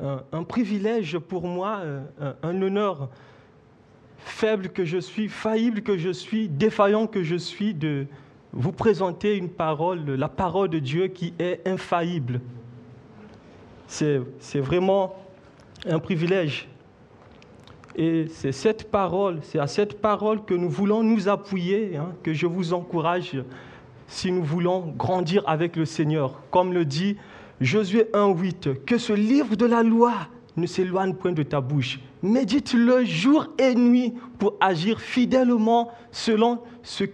un, privilège pour moi, euh, un, honneur faible que je suis, faillible que je suis, défaillant que je suis, de vous présenter une parole, la parole de Dieu qui est infaillible. C'est c'est vraiment un privilège. Et c'est cette parole, c'est à cette parole que nous voulons nous appuyer, hein, que je vous encourage si nous voulons grandir avec le Seigneur. Comme le dit Josué 1.8, que ce livre de la loi ne s'éloigne point de ta bouche. Médite-le jour et nuit pour agir fidèlement selon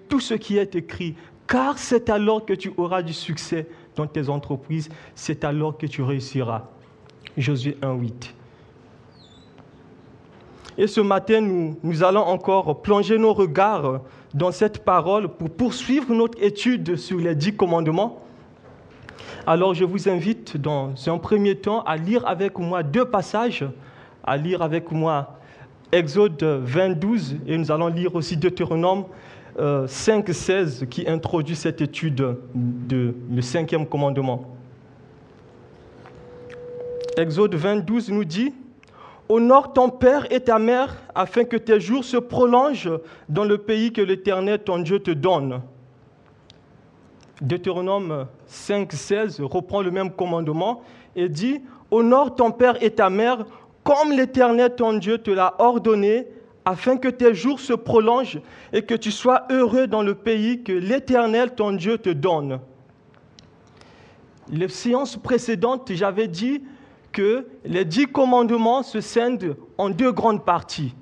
tout ce qui est écrit. Car c'est alors que tu auras du succès dans tes entreprises, c'est alors que tu réussiras. Josué 1.8. Et ce matin, nous, nous allons encore plonger nos regards dans cette parole pour poursuivre notre étude sur les dix commandements. Alors je vous invite dans un premier temps à lire avec moi deux passages, à lire avec moi Exode 22 et nous allons lire aussi Deutéronome euh, 5, 16 qui introduit cette étude de le cinquième commandement. Exode 22 nous dit Honore ton père et ta mère afin que tes jours se prolongent dans le pays que l'Éternel ton Dieu te donne. Deutéronome 5, 16 reprend le même commandement et dit Honore ton père et ta mère comme l'Éternel ton Dieu te l'a ordonné, afin que tes jours se prolongent et que tu sois heureux dans le pays que l'Éternel ton Dieu te donne. Les séances précédentes, j'avais dit que les dix commandements se scindent en deux grandes parties.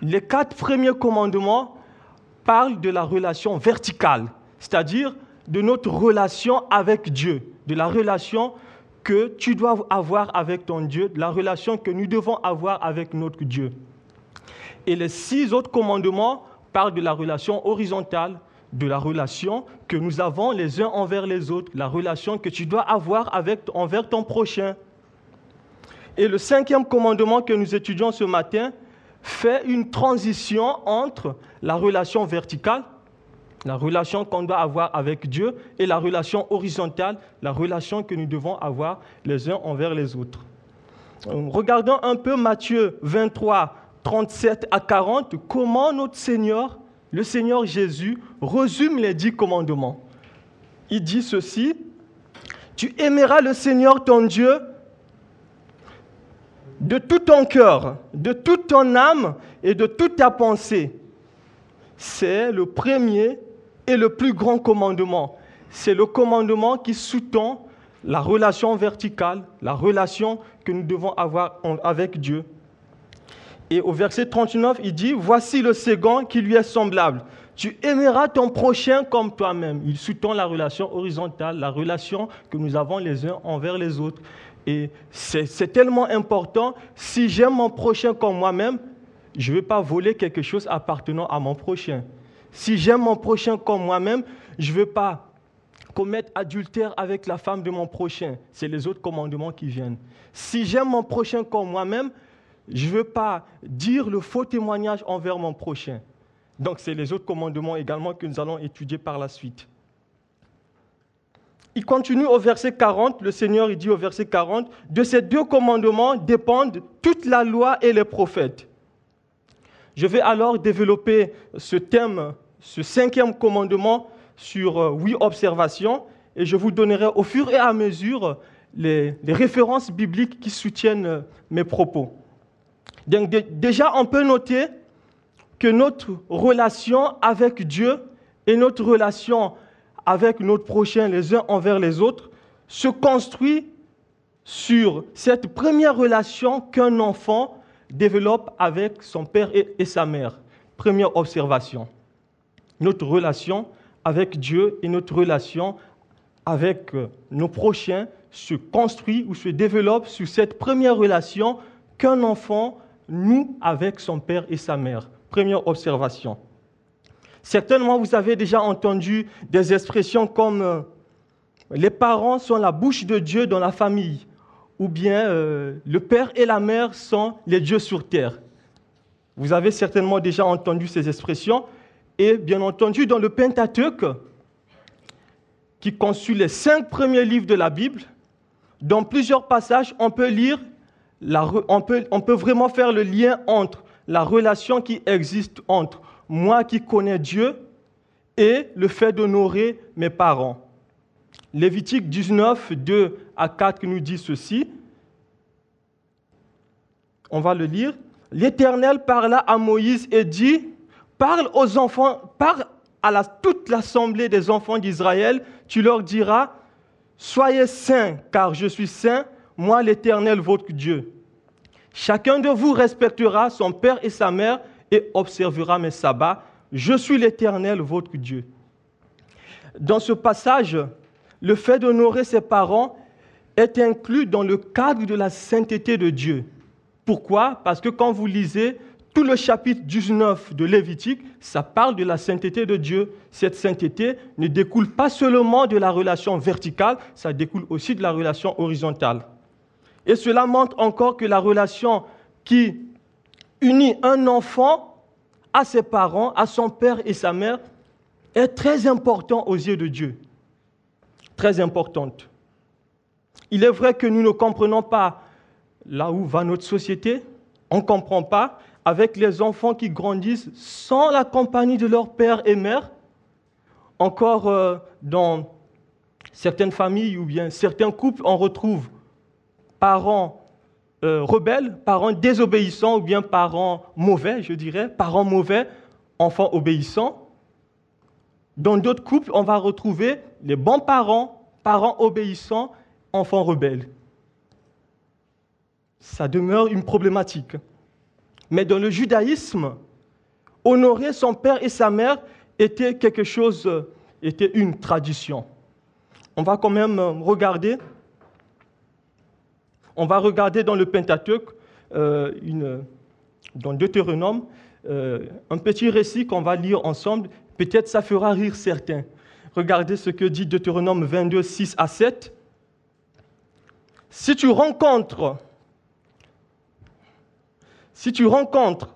Les quatre premiers commandements parlent de la relation verticale, c'est-à-dire de notre relation avec Dieu, de la relation que tu dois avoir avec ton Dieu, de la relation que nous devons avoir avec notre Dieu. Et les six autres commandements parlent de la relation horizontale, de la relation que nous avons les uns envers les autres, la relation que tu dois avoir avec, envers ton prochain. Et le cinquième commandement que nous étudions ce matin fait une transition entre la relation verticale, la relation qu'on doit avoir avec Dieu, et la relation horizontale, la relation que nous devons avoir les uns envers les autres. Euh, Regardons un peu Matthieu 23, 37 à 40, comment notre Seigneur, le Seigneur Jésus, résume les dix commandements? Il dit ceci, tu aimeras le Seigneur ton Dieu de tout ton cœur, de toute ton âme et de toute ta pensée. C'est le premier et le plus grand commandement. C'est le commandement qui sous-tend la relation verticale, la relation que nous devons avoir avec Dieu. Et au verset 39, il dit, voici le second qui lui est semblable. Tu aimeras ton prochain comme toi-même. Il sous-tend la relation horizontale, la relation que nous avons les uns envers les autres. Et c'est tellement important. Si j'aime mon prochain comme moi-même, je ne vais pas voler quelque chose appartenant à mon prochain. Si j'aime mon prochain comme moi-même, je ne vais pas commettre adultère avec la femme de mon prochain. C'est les autres commandements qui viennent. Si j'aime mon prochain comme moi-même, je ne veux pas dire le faux témoignage envers mon prochain. Donc, c'est les autres commandements également que nous allons étudier par la suite. Il continue au verset 40, le Seigneur dit au verset 40, de ces deux commandements dépendent toute la loi et les prophètes. Je vais alors développer ce thème, ce cinquième commandement sur euh, huit observations et je vous donnerai au fur et à mesure les, références bibliques qui soutiennent euh, mes propos. Déjà, on peut noter que notre relation avec Dieu et notre relation avec notre prochain les uns envers les autres se construit sur cette première relation qu'un enfant développe avec son père et, sa mère. Première observation. Notre relation avec Dieu et notre relation avec euh, nos prochains se construit ou se développe sur cette première relation qu'un enfant nous avec son père et sa mère. Première observation. Certainement, vous avez déjà entendu des expressions comme euh, les parents sont la bouche de Dieu dans la famille, ou bien euh, le père et la mère sont les dieux sur terre. Vous avez certainement déjà entendu ces expressions. Et bien entendu, dans le Pentateuque, qui conçut les cinq premiers livres de la Bible, dans plusieurs passages, on peut lire, peut, on peut vraiment faire le lien entre la relation qui existe entre moi qui connais Dieu et le fait d'honorer mes parents. Lévitique 19, 2 à 4 nous dit ceci. On va le lire. L'Éternel parla à Moïse et dit, parle aux enfants, parle à toute l'assemblée des enfants d'Israël, tu leur diras, soyez saints, car je suis saint, moi l'Éternel, votre Dieu. Chacun de vous respectera son père et sa mère et observera mes sabbats. Je suis l'Éternel, votre Dieu. Dans ce passage, le fait d'honorer ses parents est inclus dans le cadre de la sainteté de Dieu. Pourquoi? Parce que quand vous lisez tout le chapitre 19 de Lévitique, ça parle de la sainteté de Dieu. Cette sainteté ne découle pas seulement de la relation verticale, ça découle aussi de la relation horizontale. Et cela montre encore que la relation qui unit un enfant à ses parents, à son père et sa mère, est très importante aux yeux de Dieu. Très importante. Il est vrai que nous ne comprenons pas là où va notre société, on ne comprend pas, avec les enfants qui grandissent sans la compagnie de leur père et mère, encore euh, dans certaines familles ou bien certains couples, on retrouve parents euh, rebelles, parents désobéissants ou bien parents mauvais, je dirais, parents mauvais, enfants obéissants. Dans d'autres couples, on va retrouver les bons parents, parents obéissants, enfants rebelles ça demeure une problématique. Mais dans le judaïsme, honorer son père et sa mère était quelque chose, était une tradition. On va quand même regarder, on va regarder dans le Pentateuque, euh, dans Deutéronome, euh, un petit récit qu'on va lire ensemble. Peut-être ça fera rire certains. Regardez ce que dit Deutéronome 22, 6 à 7. Si tu rencontres si tu rencontres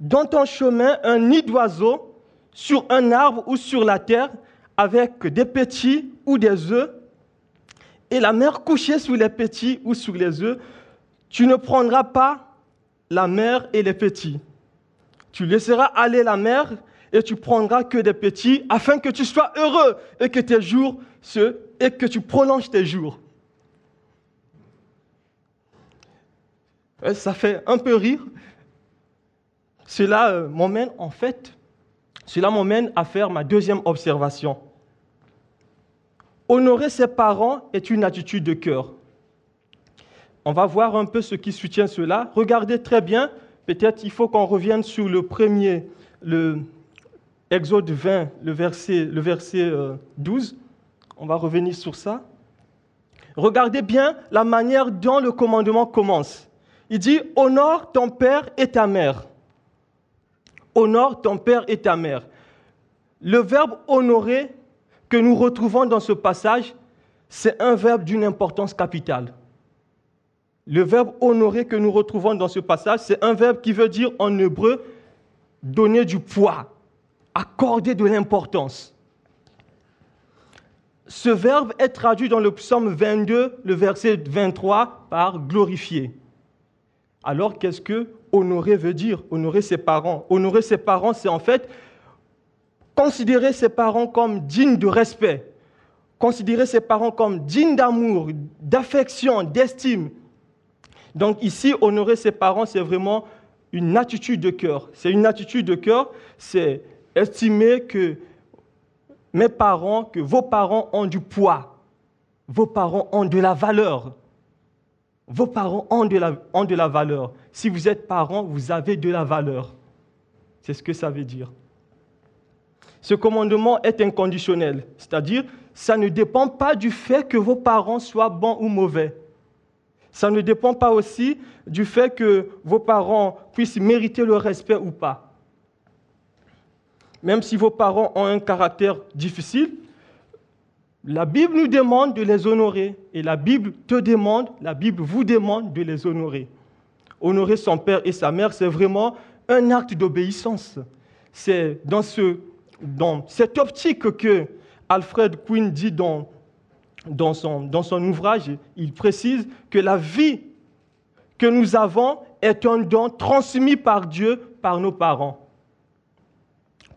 dans ton chemin un nid d'oiseau sur un arbre ou sur la terre avec des petits ou des œufs, et la mère couchée sous les petits ou sous les œufs, tu ne prendras pas la mère et les petits. Tu laisseras aller la mère et tu prendras que des petits afin que tu sois heureux et que tes jours se, et que tu prolonges tes jours. Ça fait un peu rire. Cela euh, m'emmène en fait, cela m'emmène à faire ma deuxième observation. Honorer ses parents est une attitude de cœur. On va voir un peu ce qui soutient cela. Regardez très bien, peut-être il faut qu'on revienne sur le premier, Exode 20, le verset, le verset 12. Euh, On va revenir sur ça. Regardez bien la manière dont le commandement commence. Il dit, honore ton père et ta mère. Honore ton père et ta mère. Le verbe honorer que nous retrouvons dans ce passage, c'est un verbe d'une importance capitale. Le verbe honorer que nous retrouvons dans ce passage, c'est un verbe qui veut dire en hébreu donner du poids, accorder de l'importance. Ce verbe est traduit dans le psaume 22, le verset 23, par glorifier. Alors qu'est-ce que honorer veut dire? Honorer ses parents. Honorer ses parents, c'est en fait considérer ses parents comme dignes de respect, considérer ses parents comme dignes d'amour, d'affection, d'estime. Donc ici, honorer ses parents, c'est vraiment une attitude de cœur. C'est une attitude de cœur, c'est estimer que mes parents, que vos parents ont du poids, vos parents ont de la valeur. Vos parents ont de, la, ont de la valeur. Si vous êtes parent, vous avez de la valeur. C'est ce que ça veut dire. Ce commandement est inconditionnel, c'est-à-dire ça ne dépend pas du fait que vos parents soient bons ou mauvais. Ça ne dépend pas aussi du fait que vos parents puissent mériter le respect ou pas. Même si vos parents ont un caractère difficile, la Bible nous demande de les honorer. Et la Bible te demande, la Bible vous demande de les honorer. Honorer son père et sa mère, c'est vraiment un acte d'obéissance. C'est dans, ce, dans cette optique que Alfred Quinn dit dans son ouvrage, il précise que la vie que nous avons est un don transmis par Dieu par nos parents.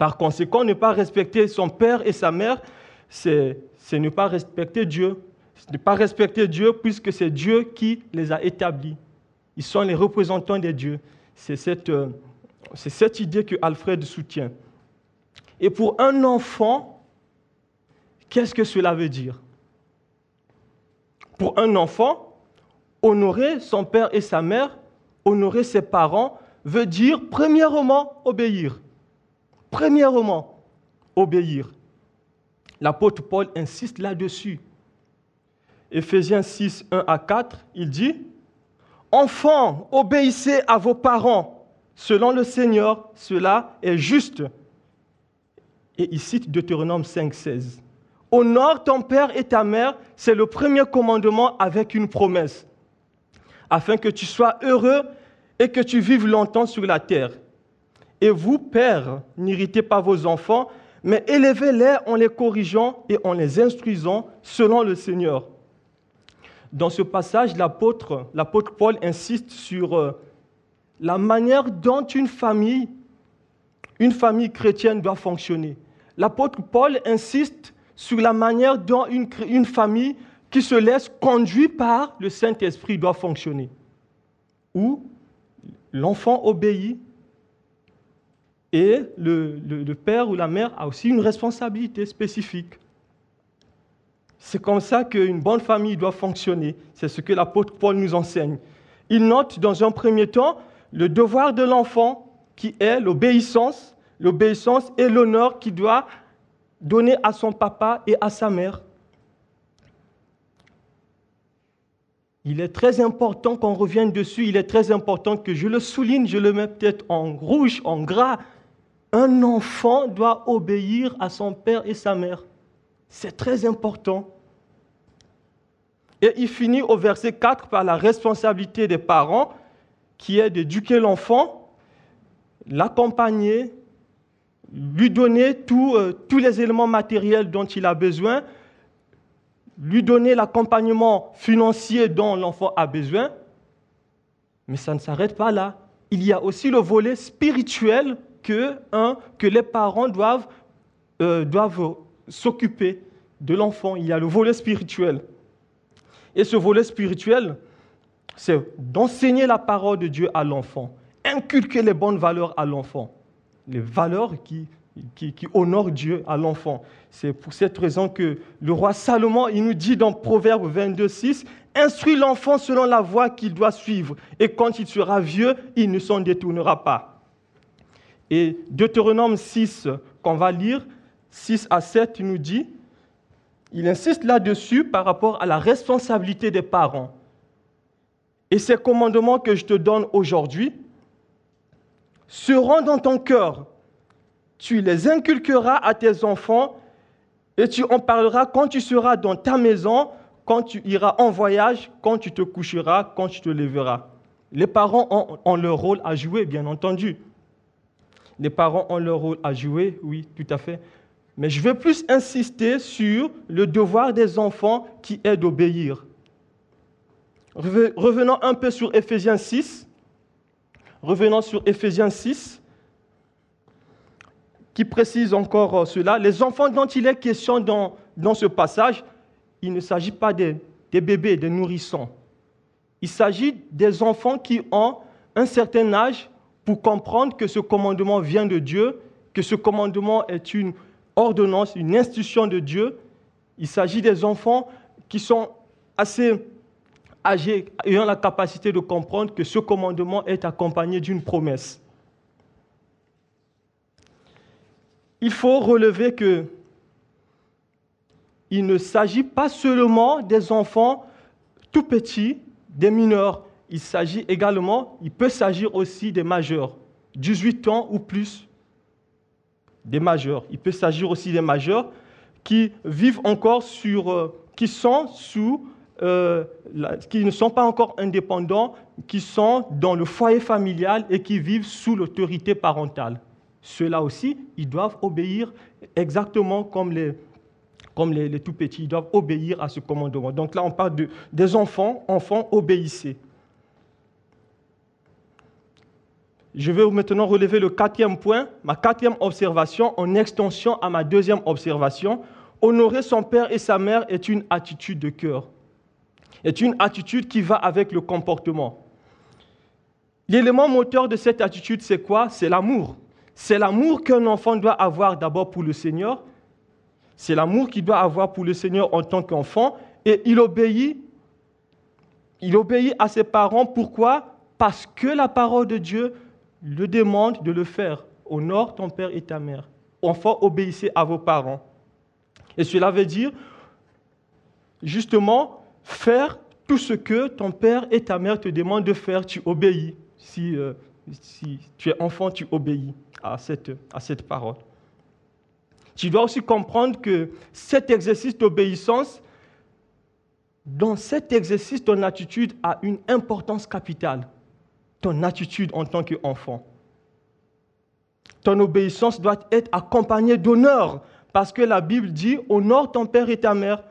Par conséquent, ne pas respecter son père et sa mère, c'est ne pas respecter Dieu. Ne pas respecter Dieu puisque c'est Dieu qui les a établis. Ils sont les représentants des dieux. C'est cette, euh, cette idée que Alfred soutient. Et pour un enfant, qu'est-ce que cela veut dire? Pour un enfant, honorer son père et sa mère, honorer ses parents, veut dire premièrement obéir. Premièrement, obéir. L'apôtre Paul insiste là-dessus. Éphésiens 6, 1 à 4, il dit, Enfants, obéissez à vos parents, selon le Seigneur, cela est juste. Et il cite Deutéronome 5, 16. Honore ton père et ta mère, c'est le premier commandement avec une promesse, afin que tu sois heureux et que tu vives longtemps sur la terre. Et vous, pères, n'irritez pas vos enfants, mais élevez-les en les corrigeant et en les instruisant selon le Seigneur. Dans ce passage, l'apôtre, Paul insiste sur euh, la manière dont une famille, une famille chrétienne doit fonctionner. L'apôtre Paul insiste sur la manière dont une, une famille qui se laisse conduire par le Saint-Esprit doit fonctionner. Où l'enfant obéit et le, père ou la mère a aussi une responsabilité spécifique. C'est comme ça qu'une bonne famille doit fonctionner. C'est ce que l'apôtre Paul nous enseigne. Il note dans un premier temps le devoir de l'enfant qui est l'obéissance, l'obéissance et l'honneur qu'il doit donner à son papa et à sa mère. Il est très important qu'on revienne dessus, il est très important que je le souligne, je le mets peut-être en rouge, en gras, un enfant doit obéir à son père et sa mère. C'est très important. Et il finit au verset 4 par la responsabilité des parents, qui est d'éduquer l'enfant, l'accompagner, lui donner euh, tous les éléments matériels dont il a besoin, lui donner l'accompagnement financier dont l'enfant a besoin. Mais ça ne s'arrête pas là. Il y a aussi le volet spirituel que, un, que les parents doivent, euh, doivent s'occuper de l'enfant. Il y a le volet spirituel. Et ce volet spirituel, c'est d'enseigner la parole de Dieu à l'enfant, inculquer les bonnes valeurs à l'enfant, les valeurs qui, qui, qui honorent Dieu à l'enfant. C'est pour cette raison que le roi Salomon, il nous dit dans Proverbe 22, 6, Instruis l'enfant selon la voie qu'il doit suivre, et quand il sera vieux, il ne s'en détournera pas. Et Deutéronome 6, qu'on va lire, 6 à 7, il nous dit, il insiste là-dessus par rapport à la responsabilité des parents. Et ces commandements que je te donne aujourd'hui seront dans ton cœur. Tu les inculqueras à tes enfants et tu en parleras quand tu seras dans ta maison, quand tu iras en voyage, quand tu te coucheras, quand tu te lèveras. Les parents ont, ont leur rôle à jouer, bien entendu. Les parents ont leur rôle à jouer, oui, tout à fait. Mais je veux plus insister sur le devoir des enfants qui est d'obéir. Revenons un peu sur Ephésiens 6. Revenons sur Ephésiens 6, qui précise encore euh, cela. Les enfants dont il est question dans, ce passage, il ne s'agit pas des bébés, des nourrissons. Il s'agit des enfants qui ont un certain âge comprendre que ce commandement vient de Dieu, que ce commandement est une ordonnance, une institution de Dieu. Il s'agit des enfants qui sont assez âgés, ayant la capacité de comprendre que ce commandement est accompagné d'une promesse. Il faut relever que il ne s'agit pas seulement des enfants tout petits, des mineurs, il s'agit également, il peut s'agir aussi des majeurs, 18 ans ou plus, des majeurs. Il peut s'agir aussi des majeurs qui vivent encore sur, euh, qui sont sous, euh, qui ne sont pas encore indépendants, qui sont dans le foyer familial et qui vivent sous l'autorité parentale. Ceux-là aussi, ils doivent obéir exactement comme les, tout petits, ils doivent obéir à ce commandement. Donc là, on parle de, des enfants, enfants, obéissez. Je vais maintenant relever le quatrième point, ma quatrième observation en extension à ma deuxième observation. Honorer son père et sa mère est une attitude de cœur, est une attitude qui va avec le comportement. L'élément moteur de cette attitude, c'est quoi? C'est l'amour. C'est l'amour qu'un enfant doit avoir d'abord pour le Seigneur. C'est l'amour qu'il doit avoir pour le Seigneur en tant qu'enfant. Et il obéit. Il obéit à ses parents. Pourquoi? Parce que la parole de Dieu le demande de le faire. Honore ton père et ta mère. Enfant, obéissez à vos parents. Et cela veut dire, justement, faire tout ce que ton père et ta mère te demandent de faire, tu obéis. Si, euh, si tu es enfant, tu obéis à cette, à cette parole. Tu dois aussi comprendre que cet exercice d'obéissance, dans cet exercice, ton attitude a une importance capitale ton attitude en tant qu'enfant. Ton obéissance doit être accompagnée d'honneur, parce que la Bible dit, honore ton père et ta mère.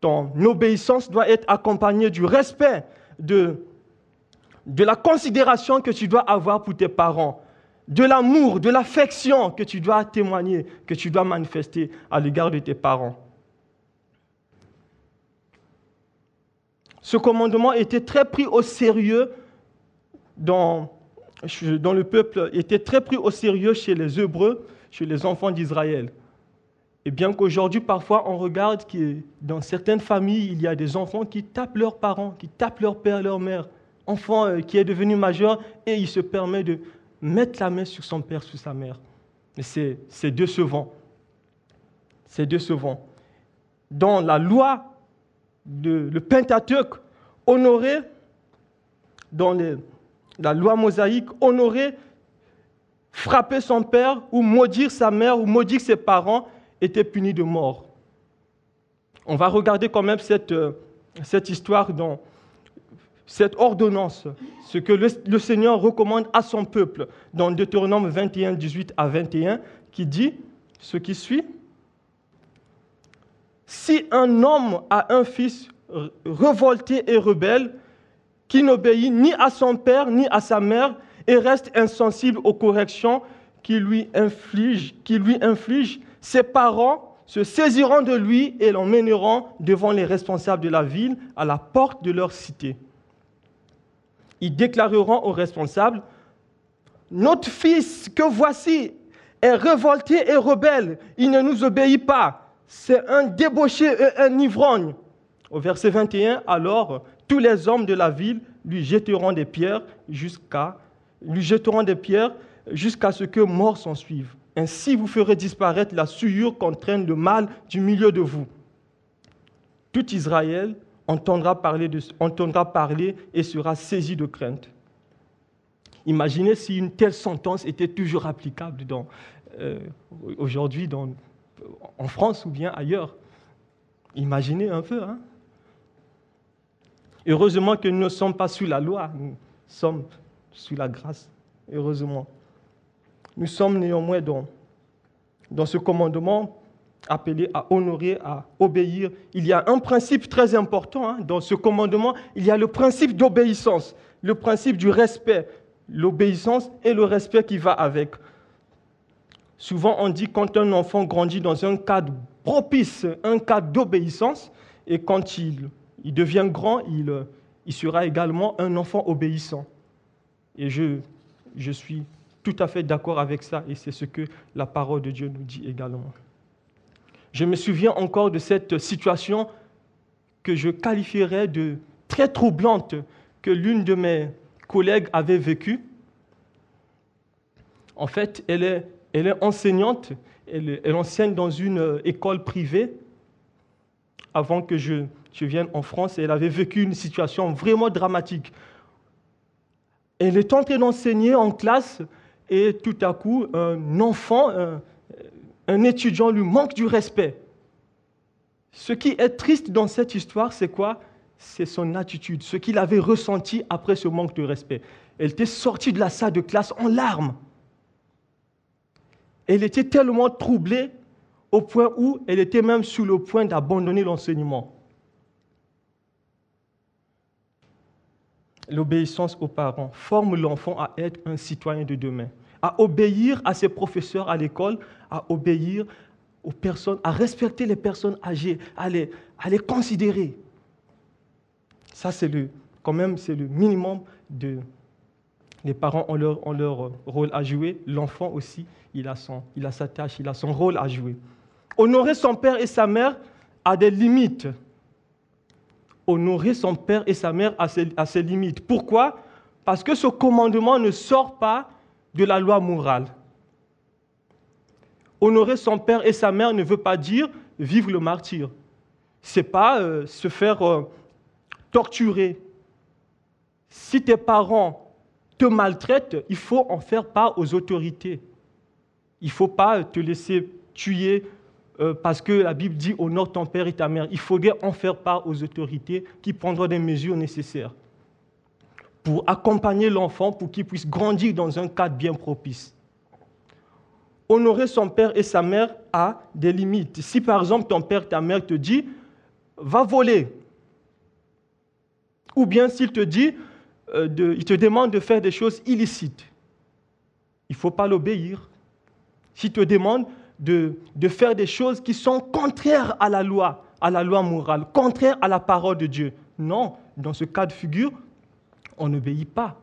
Ton obéissance doit être accompagnée du respect, de, de la considération que tu dois avoir pour tes parents, de l'amour, de l'affection que tu dois témoigner, que tu dois manifester à l'égard de tes parents. Ce commandement était très pris au sérieux dans, le peuple était très pris au sérieux chez les Hébreux, chez les enfants d'Israël. Et bien qu'aujourd'hui, parfois, on regarde que dans certaines familles, il y a des enfants qui tapent leurs parents, qui tapent leur père, leur mère. Enfant euh, qui est devenu majeur et il se permet de mettre la main sur son père, sur sa mère. Et c'est décevant. C'est décevant. Dans la loi, de, le Pentateuque, honoré dans les, la loi mosaïque, honorer, frapper son père ou maudire sa mère ou maudire ses parents était puni de mort. On va regarder quand même cette, euh, histoire dans cette ordonnance, ce que le, le, Seigneur recommande à son peuple dans Deutéronome 21, 18 à 21, qui dit ce qui suit. Si un homme a un fils révolté et rebelle, qui n'obéit ni à son père ni à sa mère et reste insensible aux corrections qui lui inflige, qui lui inflige, ses parents se saisiront de lui et l'emmèneront devant les responsables de la ville à la porte de leur cité. Ils déclareront aux responsables, Notre fils que voici est révolté et rebelle, il ne nous obéit pas, c'est un débauché et un ivrogne. Au verset 21, alors tous les hommes de la ville lui jetteront des pierres jusqu'à ce que mort s'en suive. Ainsi vous ferez disparaître la souillure qu'entraîne le mal du milieu de vous. Tout Israël entendra parler, de, entendra parler et sera saisi de crainte. Imaginez si une telle sentence était toujours applicable euh, aujourd'hui en France ou bien ailleurs. Imaginez un peu. Hein Heureusement que nous ne sommes pas sous la loi, nous sommes sous la grâce. Heureusement. Nous sommes néanmoins dans, dans ce commandement appelé à honorer, à obéir. Il y a un principe très important hein. dans ce commandement. Il y a le principe d'obéissance, le principe du respect, l'obéissance et le respect qui va avec. Souvent, on dit quand un enfant grandit dans un cadre propice, un cadre d'obéissance, et quand il il devient grand, il, il sera également un enfant obéissant. Et je, je suis tout à fait d'accord avec ça, et c'est ce que la parole de Dieu nous dit également. Je me souviens encore de cette situation que je qualifierais de très troublante que l'une de mes collègues avait vécue. En fait, elle est, elle est enseignante, elle, elle enseigne dans une école privée avant que je je viens en France et elle avait vécu une situation vraiment dramatique. Elle est entrée d'enseigner en classe et tout à coup, un enfant, un, étudiant lui manque du respect. Ce qui est triste dans cette histoire, c'est quoi? C'est son attitude, ce qu'il avait ressenti après ce manque de respect. Elle était sortie de la salle de classe en larmes. Elle était tellement troublée au point où elle était même sur le point d'abandonner l'enseignement. L'obéissance aux parents forme l'enfant à être un citoyen de demain à obéir à ses professeurs à l'école, à obéir aux personnes, à respecter les personnes âgées, à les, à les considérer. Ça, c'est le, quand même, c'est le minimum de. Les parents ont leur, ont leur rôle à jouer, l'enfant aussi, il a, son, il a sa tâche, il a son rôle à jouer. Honorer son père et sa mère a des limites. Honorer son père et sa mère a ses limites. Pourquoi? Parce que ce commandement ne sort pas de la loi morale. Honorer son père et sa mère ne veut pas dire vivre le martyr. C'est pas euh, se faire euh, torturer. Si tes parents te maltraitent, il faut en faire part aux autorités. Il ne faut pas te laisser tuer euh, parce que la Bible dit honore ton père et ta mère. Il faudrait en faire part aux autorités qui prendront des mesures nécessaires pour accompagner l'enfant pour qu'il puisse grandir dans un cadre bien propice. Honorer son père et sa mère a des limites. Si par exemple ton père, ta mère te dit, va voler, ou bien s'il te dit, euh, il te demande de faire des choses illicites, il ne faut pas l'obéir. S'il te demande de, faire des choses qui sont contraires à la loi, à la loi morale, contraires à la parole de Dieu, non, dans ce cas de figure, on n'obéit pas.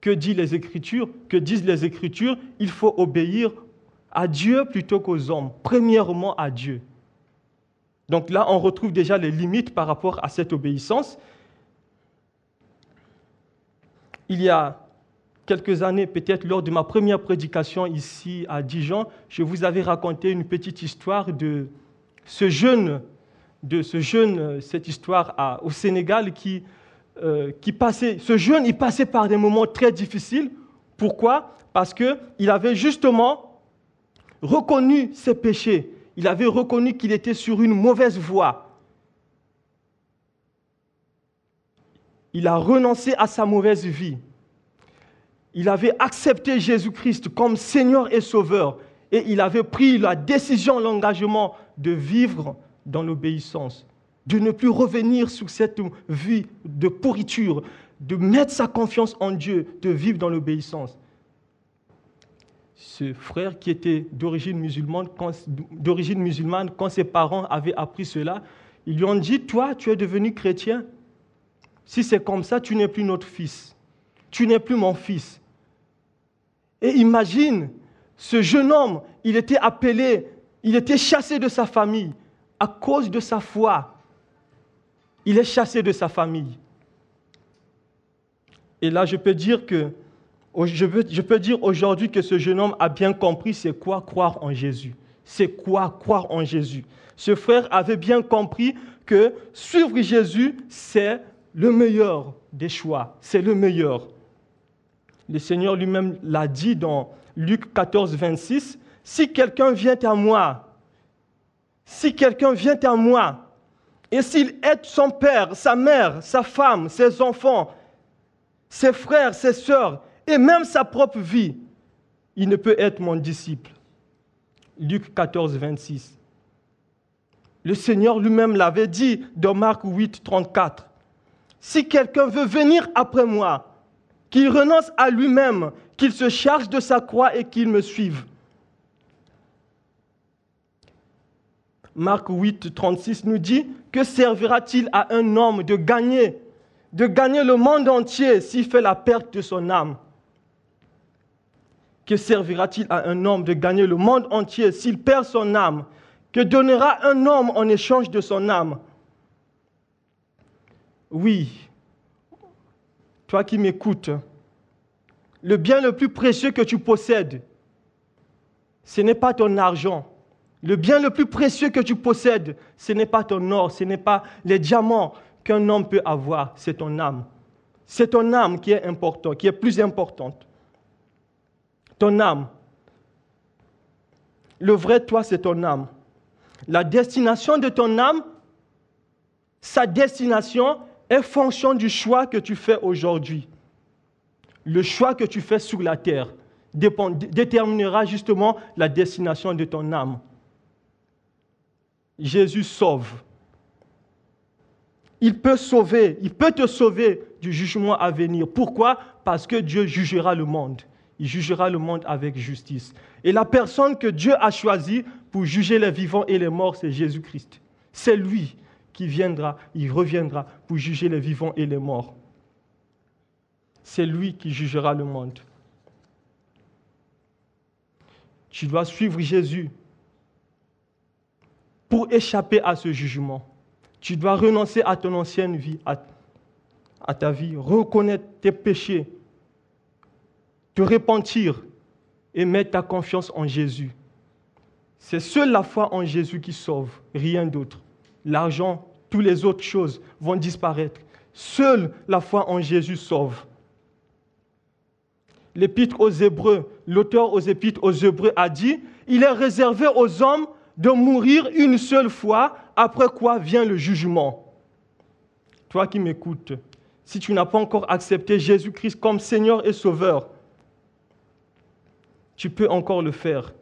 Que disent les Écritures? Que disent les Écritures? Il faut obéir à Dieu plutôt qu'aux hommes. Premièrement à Dieu. Donc là, on retrouve déjà les limites par rapport à cette obéissance. Il y a quelques années, peut-être lors de ma première prédication ici à Dijon, je vous avais raconté une petite histoire de ce jeune, de ce jeune, cette histoire au Sénégal qui euh, qui passait, ce jeune, il passait par des moments très difficiles. Pourquoi? Parce qu'il avait justement reconnu ses péchés. Il avait reconnu qu'il était sur une mauvaise voie. Il a renoncé à sa mauvaise vie. Il avait accepté Jésus-Christ comme Seigneur et Sauveur. Et il avait pris la décision, l'engagement de vivre dans l'obéissance de ne plus revenir sur cette vie de pourriture, de mettre sa confiance en Dieu, de vivre dans l'obéissance. Ce frère qui était d'origine musulmane, d'origine musulmane, quand ses parents avaient appris cela, ils lui ont dit, toi, tu es devenu chrétien. Si c'est comme ça, tu n'es plus notre fils. Tu n'es plus mon fils. Et imagine, ce jeune homme, il était appelé, il était chassé de sa famille à cause de sa foi il est chassé de sa famille. Et là, je peux dire que je peux, dire aujourd'hui que ce jeune homme a bien compris c'est quoi croire en Jésus. C'est quoi croire en Jésus. Ce frère avait bien compris que suivre Jésus, c'est le meilleur des choix. C'est le meilleur. Le Seigneur lui-même l'a dit dans Luc 14, 26. Si quelqu'un vient à moi, si quelqu'un vient à moi et s'il aide son père, sa mère, sa femme, ses enfants, ses frères, ses sœurs, et même sa propre vie, il ne peut être mon disciple. Luc 14, 26. Le Seigneur lui-même l'avait dit dans Marc 8, 34. Si quelqu'un veut venir après moi, qu'il renonce à lui-même, qu'il se charge de sa croix et qu'il me suive. Marc 8, 36 nous dit, que servira-t-il à un homme de gagner, de gagner le monde entier s'il fait la perte de son âme? Que servira-t-il à un homme de gagner le monde entier s'il perd son âme? Que donnera un homme en échange de son âme? Oui, toi qui m'écoutes, le bien le plus précieux que tu possèdes, ce n'est pas ton argent, Le bien le plus précieux que tu possèdes, ce n'est pas ton or, ce n'est pas les diamants qu'un homme peut avoir, c'est ton âme. C'est ton âme qui est importante, qui est plus importante. Ton âme. Le vrai toi, c'est ton âme. La destination de ton âme, sa destination est fonction du choix que tu fais aujourd'hui. Le choix que tu fais sur la terre déterminera justement la destination de ton âme. Jésus sauve. Il peut sauver, il peut te sauver du jugement à venir. Pourquoi? Parce que Dieu jugera le monde. Il jugera le monde avec justice. Et la personne que Dieu a choisie pour juger les vivants et les morts, c'est Jésus-Christ. C'est lui qui viendra, il reviendra pour juger les vivants et les morts. C'est lui qui jugera le monde. Tu dois suivre Jésus pour échapper à ce jugement. Tu dois renoncer à ton ancienne vie, à, ta vie, reconnaître tes péchés, te repentir et mettre ta confiance en Jésus. C'est seule la foi en Jésus qui sauve, rien d'autre. L'argent, toutes les autres choses vont disparaître. Seule la foi en Jésus sauve. L'épître aux Hébreux, l'auteur aux épîtres aux Hébreux a dit, il est réservé aux hommes de mourir une seule fois, après quoi vient le jugement. Toi qui m'écoutes, si tu n'as pas encore accepté Jésus-Christ comme Seigneur et Sauveur, tu peux encore le faire.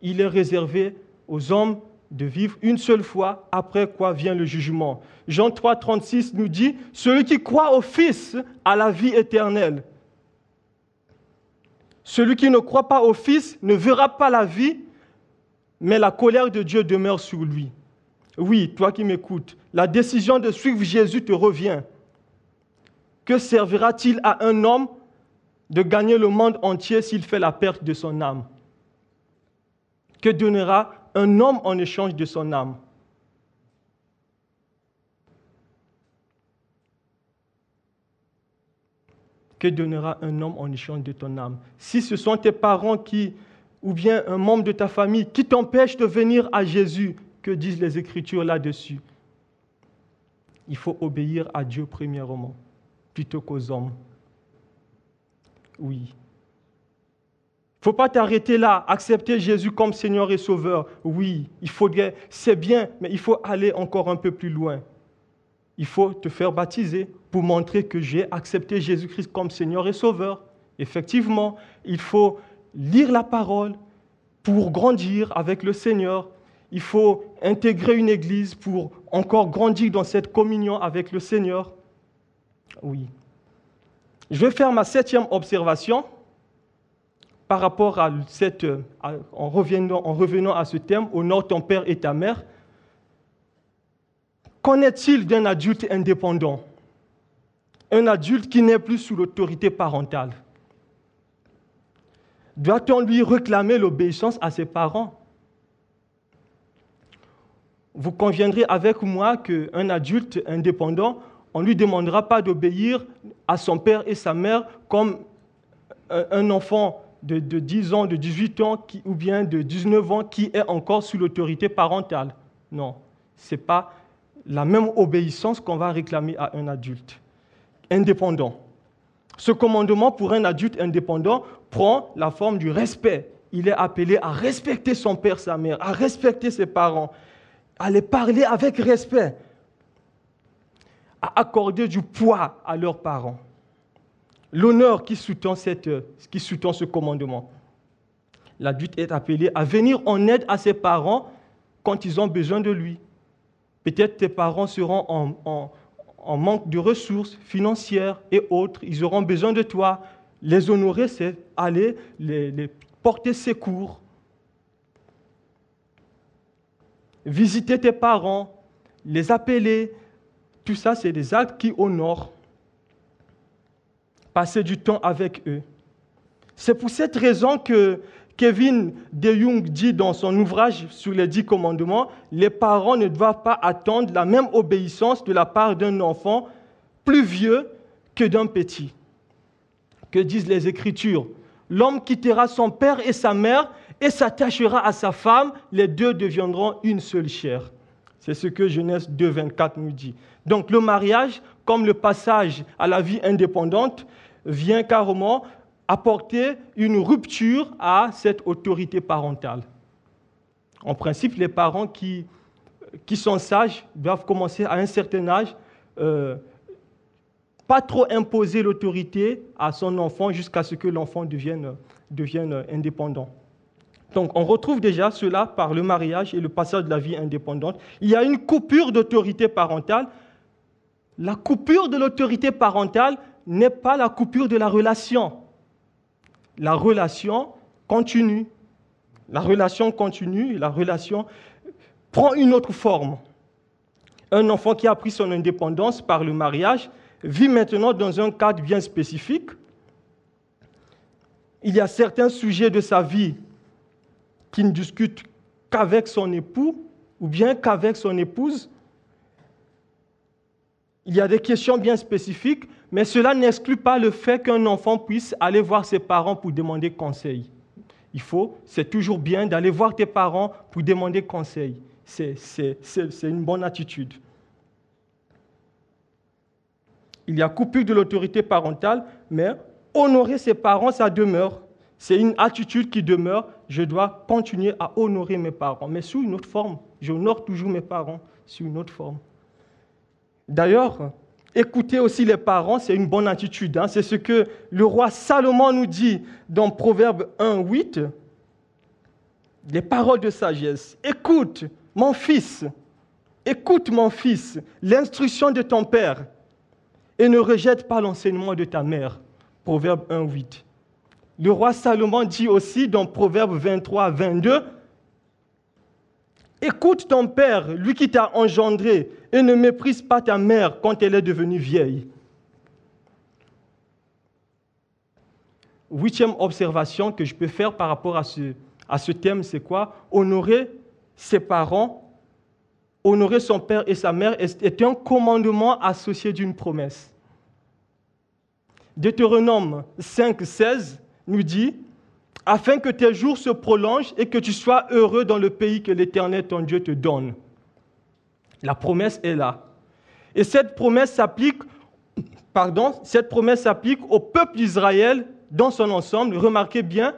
Il est réservé aux hommes de vivre une seule fois, après quoi vient le jugement. Jean 3, 36 nous dit, celui qui croit au Fils a la vie éternelle. Celui qui ne croit pas au Fils ne verra pas la vie, mais la colère de Dieu demeure sur lui. Oui, toi qui m'écoutes, la décision de suivre Jésus te revient. Que servira-t-il à un homme de gagner le monde entier s'il fait la perte de son âme? Que donnera un homme en échange de son âme. Que donnera un homme en échange de ton âme? Si ce sont tes parents qui, ou bien un membre de ta famille qui t'empêche de venir à Jésus, que disent les Écritures là-dessus? Il faut obéir à Dieu premièrement, plutôt qu'aux hommes. Oui, faut pas t'arrêter là, accepter Jésus comme Seigneur et Sauveur. Oui, il c'est bien, mais il faut aller encore un peu plus loin. Il faut te faire baptiser pour montrer que j'ai accepté Jésus-Christ comme Seigneur et Sauveur. Effectivement, il faut lire la parole pour grandir avec le Seigneur. Il faut intégrer une église pour encore grandir dans cette communion avec le Seigneur. Oui. Je vais faire ma septième observation par rapport à cette, en, revenant, en revenant à ce thème, honore ton père et ta mère, qu'en est-il d'un adulte indépendant? Un adulte qui n'est plus sous l'autorité parentale. Doit-on lui réclamer l'obéissance à ses parents? Vous conviendrez avec moi qu'un adulte indépendant, on ne lui demandera pas d'obéir à son père et sa mère comme un enfant de, 10 ans, de 18 ans ou bien de 19 ans qui est encore sous l'autorité parentale. Non, ce n'est pas la même obéissance qu'on va réclamer à un adulte indépendant. Ce commandement pour un adulte indépendant prend la forme du respect. Il est appelé à respecter son père, sa mère, à respecter ses parents, à les parler avec respect, à accorder du poids à leurs parents l'honneur qui sous-tend, ce commandement. L'adulte est appelé à venir en aide à ses parents quand ils ont besoin de lui. Peut-être tes parents seront en, manque de ressources financières et autres. Ils auront besoin de toi. Les honorer, c'est aller les porter secours. Visiter tes parents, les appeler, tout ça, c'est des actes qui honorent passer du temps avec eux. C'est pour cette raison que Kevin De Jong dit dans son ouvrage sur les dix commandements, les parents ne doivent pas attendre la même obéissance de la part d'un enfant plus vieux que d'un petit. Que disent les Écritures L'homme quittera son père et sa mère et s'attachera à sa femme, les deux deviendront une seule chair. C'est ce que Genèse 2, 24 nous dit. Donc le mariage, comme le passage à la vie indépendante, vient carrément apporter une rupture à cette autorité parentale. En principe, les parents qui, qui sont sages doivent commencer à un certain âge, euh, pas trop imposer l'autorité à son enfant jusqu'à ce que l'enfant devienne, devienne indépendant. Donc on retrouve déjà cela par le mariage et le passage de la vie indépendante. Il y a une coupure d'autorité parentale. La coupure de l'autorité parentale n'est pas la coupure de la relation. La relation continue. La relation continue, la relation prend une autre forme. Un enfant qui a pris son indépendance par le mariage vit maintenant dans un cadre bien spécifique. Il y a certains sujets de sa vie qui ne discute qu'avec son époux ou bien qu'avec son épouse. Il y a des questions bien spécifiques, mais cela n'exclut pas le fait qu'un enfant puisse aller voir ses parents pour demander conseil. Il faut, c'est toujours bien d'aller voir tes parents pour demander conseil. C'est une bonne attitude. Il y a coupure de l'autorité parentale, mais honorer ses parents, ça demeure. C'est une attitude qui demeure. Je dois continuer à honorer mes parents, mais sous une autre forme. J'honore toujours mes parents sous une autre forme. D'ailleurs, écouter aussi les parents, c'est une bonne attitude. Hein. C'est ce que le roi Salomon nous dit dans Proverbe 1, 8. Les paroles de sagesse. Écoute, mon fils, écoute, mon fils, l'instruction de ton père, et ne rejette pas l'enseignement de ta mère. Proverbe 1, 8. Le roi Salomon dit aussi dans Proverbe 23, 22, Écoute ton père, lui qui t'a engendré, et ne méprise pas ta mère quand elle est devenue vieille. Huitième observation que je peux faire par rapport à ce, à ce thème, c'est quoi? Honorer ses parents, honorer son père et sa mère est un commandement associé d'une promesse. Deutéronome 5, 16 nous dit, afin que tes jours se prolongent et que tu sois heureux dans le pays que l'Éternel, ton Dieu, te donne. La promesse est là. Et cette promesse s'applique, pardon, cette promesse s'applique au peuple d'Israël dans son ensemble. Remarquez bien,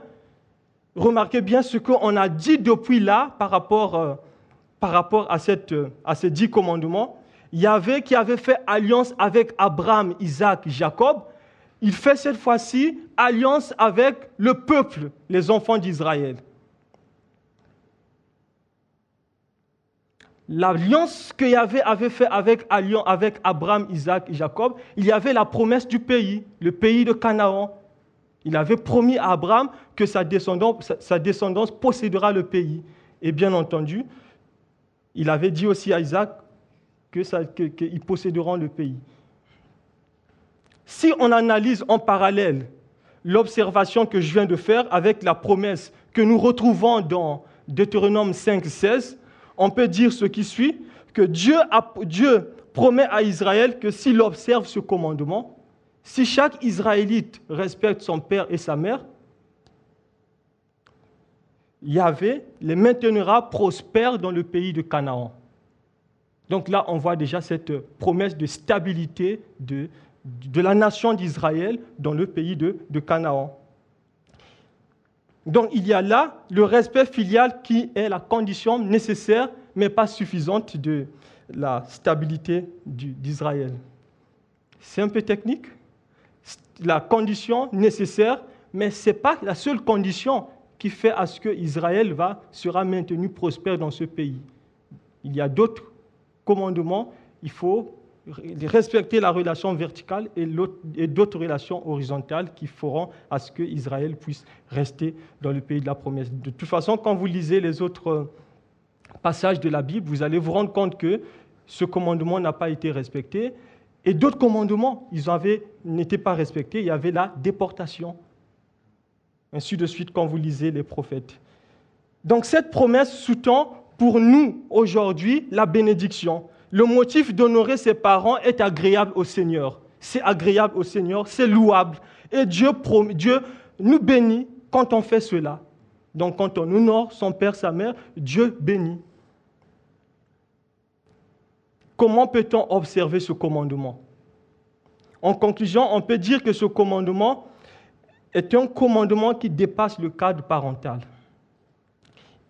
remarquez bien ce qu'on a dit depuis là par rapport, euh, par rapport à, cette, à ces dix commandements. Yahvé qui avait fait alliance avec Abraham, Isaac, Jacob, il fait cette fois-ci alliance avec le peuple, les enfants d'Israël. L'alliance que Yahvé avait fait avec, Abraham, Isaac et Jacob, il y avait la promesse du pays, le pays de Canaan. Il avait promis à Abraham que sa descendance, sa descendance possédera le pays. Et bien entendu, il avait dit aussi à Isaac qu'ils posséderont le pays. Si on analyse en parallèle l'observation que je viens de faire avec la promesse que nous retrouvons dans Deutéronome 5, 16, on peut dire ce qui suit, que Dieu, promet à Israël que s'il observe ce commandement, si chaque Israélite respecte son père et sa mère, Yahvé les maintenira prospères dans le pays de Canaan. Donc là, on voit déjà cette promesse de stabilité, de, de la nation d'Israël dans le pays de, Canaan. Donc il y a là le respect filial qui est la condition nécessaire, mais pas suffisante de la stabilité d'Israël. C'est un peu technique, la condition nécessaire, mais ce n'est pas la seule condition qui fait à ce que Israël va, sera maintenu prospère dans ce pays. Il y a d'autres commandements, il faut respecter la relation verticale et, d'autres relations horizontales qui feront à ce que Israël puisse rester dans le pays de la promesse. De toute façon, quand vous lisez les autres euh, passages de la Bible, vous allez vous rendre compte que ce commandement n'a pas été respecté et d'autres commandements, ils n'étaient pas respectés. Il y avait la déportation. Ainsi de suite quand vous lisez les prophètes. Donc cette promesse sous-tend pour nous aujourd'hui la bénédiction le motif d'honorer ses parents est agréable au Seigneur. C'est agréable au Seigneur, c'est louable. Et Dieu, Dieu nous bénit quand on fait cela. Donc quand on honore son père, sa mère, Dieu bénit. Comment peut-on observer ce commandement? En conclusion, on peut dire que ce commandement est un commandement qui dépasse le cadre parental.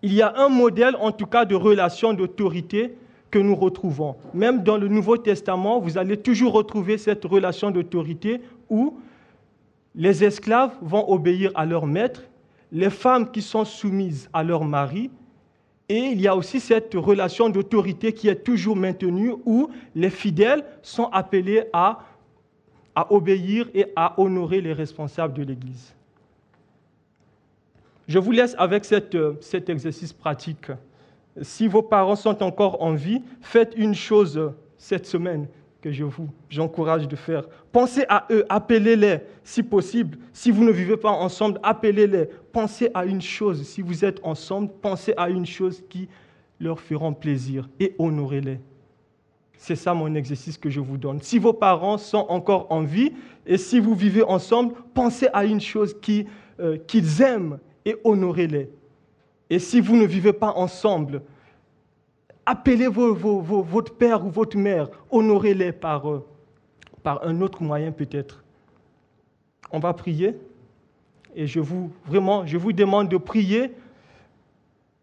Il y a un modèle, en tout cas, de relation d'autorité que nous retrouvons. Même dans le Nouveau Testament, vous allez toujours retrouver cette relation d'autorité où les esclaves vont obéir à leur maître, les femmes qui sont soumises à leur mari, et il y a aussi cette relation d'autorité qui est toujours maintenue où les fidèles sont appelés à, à obéir et à honorer les responsables de l'Église. Je vous laisse avec cet exercice pratique si vos parents sont encore en vie, faites une chose cette semaine que je vous j'encourage de faire. Pensez à eux, appelez-les si possible. Si vous ne vivez pas ensemble, appelez-les. Pensez à une chose. Si vous êtes ensemble, pensez à une chose qui leur fera plaisir et honorez-les. C'est ça mon exercice que je vous donne. Si vos parents sont encore en vie et si vous vivez ensemble, pensez à une chose euh, qu'ils aiment et honorez-les. Et si vous ne vivez pas ensemble, appelez votre père ou votre mère, honorez-les par, euh, par un autre moyen peut-être. On va prier et je vous vraiment je vous demande de prier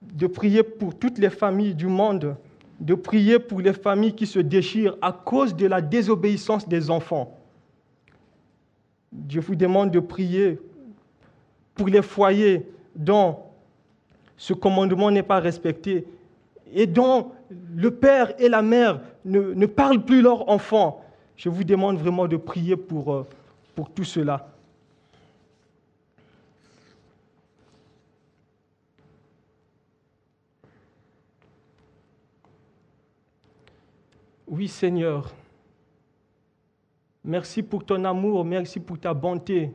de prier pour toutes les familles du monde, de prier pour les familles qui se déchirent à cause de la désobéissance des enfants. Je vous demande de prier pour les foyers dont ce commandement n'est pas respecté. Et dont le père et la mère ne, parlent plus leurs enfants, je vous demande vraiment de prier pour, euh, pour tout cela. Oui Seigneur, merci pour ton amour, merci pour ta bonté,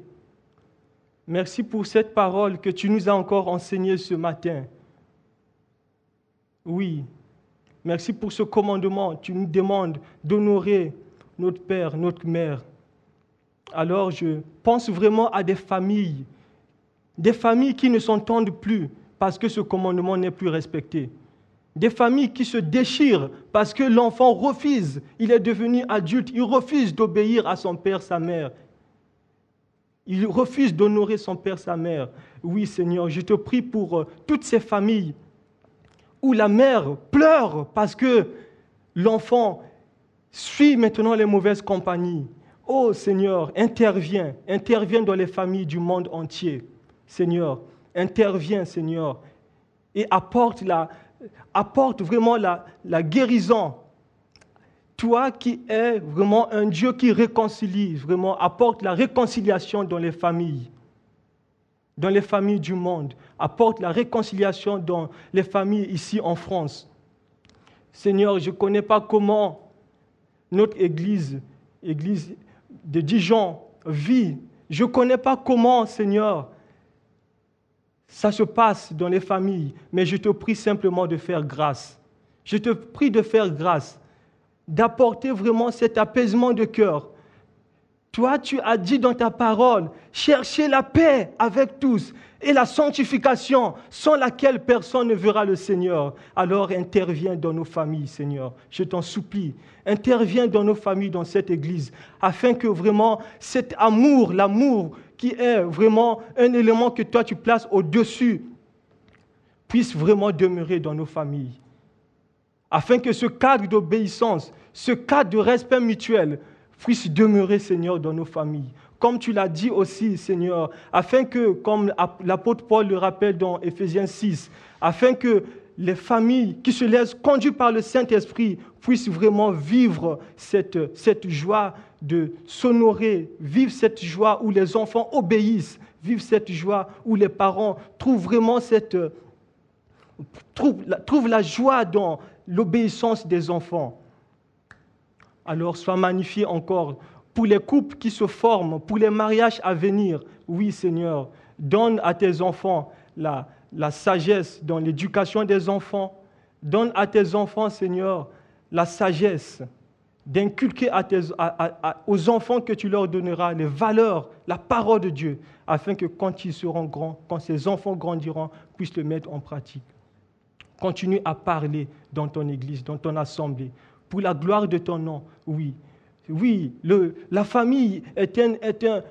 Merci pour cette parole que tu nous as encore enseignée ce matin. Oui, merci pour ce commandement. Tu nous demandes d'honorer notre Père, notre Mère. Alors je pense vraiment à des familles, des familles qui ne s'entendent plus parce que ce commandement n'est plus respecté. Des familles qui se déchirent parce que l'enfant refuse, il est devenu adulte, il refuse d'obéir à son père, sa mère. Il refuse d'honorer son père, sa mère. Oui, Seigneur, je te prie pour euh, toutes ces familles où la mère pleure parce que l'enfant suit maintenant les mauvaises compagnies. Oh Seigneur, interviens, interviens dans les familles du monde entier. Seigneur, interviens, Seigneur, et apporte, la, apporte vraiment la, la guérison toi qui es vraiment un Dieu qui réconcilie, vraiment apporte la réconciliation dans les familles, dans les familles du monde, apporte la réconciliation dans les familles ici en France. Seigneur, je ne connais pas comment notre Église, Église de Dijon, vit. Je ne connais pas comment, Seigneur, ça se passe dans les familles, mais je te prie simplement de faire grâce. Je te prie de faire grâce d'apporter vraiment cet apaisement de cœur. Toi, tu as dit dans ta parole, cherchez la paix avec tous et la sanctification sans laquelle personne ne verra le Seigneur. Alors interviens dans nos familles, Seigneur. Je t'en supplie. Interviens dans nos familles, dans cette Église, afin que vraiment cet amour, l'amour qui est vraiment un élément que toi tu places au-dessus, puisse vraiment demeurer dans nos familles afin que ce cadre d'obéissance, ce cadre de respect mutuel puisse demeurer, Seigneur, dans nos familles. Comme tu l'as dit aussi, Seigneur, afin que, comme l'apôtre Paul le rappelle dans Éphésiens 6, afin que les familles qui se laissent conduire par le Saint-Esprit puissent vraiment vivre cette, cette joie de s'honorer, vivre cette joie où les enfants obéissent, vivre cette joie où les parents trouvent vraiment cette, trouvent, trouvent la joie dans l'obéissance des enfants. Alors sois magnifié encore pour les couples qui se forment, pour les mariages à venir. Oui, Seigneur, donne à tes enfants la, la sagesse dans l'éducation des enfants. Donne à tes enfants, Seigneur, la sagesse d'inculquer aux enfants que tu leur donneras les valeurs, la parole de Dieu, afin que quand ils seront grands, quand ces enfants grandiront, puissent le mettre en pratique. Continue à parler dans ton église, dans ton assemblée, pour la gloire de ton nom, oui. Oui, la famille est un,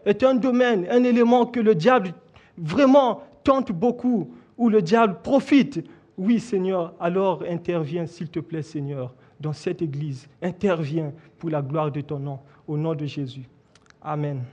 est un domaine, un élément que le diable vraiment tente beaucoup, où le diable profite. Oui, Seigneur, alors interviens, s'il te plaît, Seigneur dans cette Église. Interviens pour la gloire de ton nom, au nom de Jésus. Amen.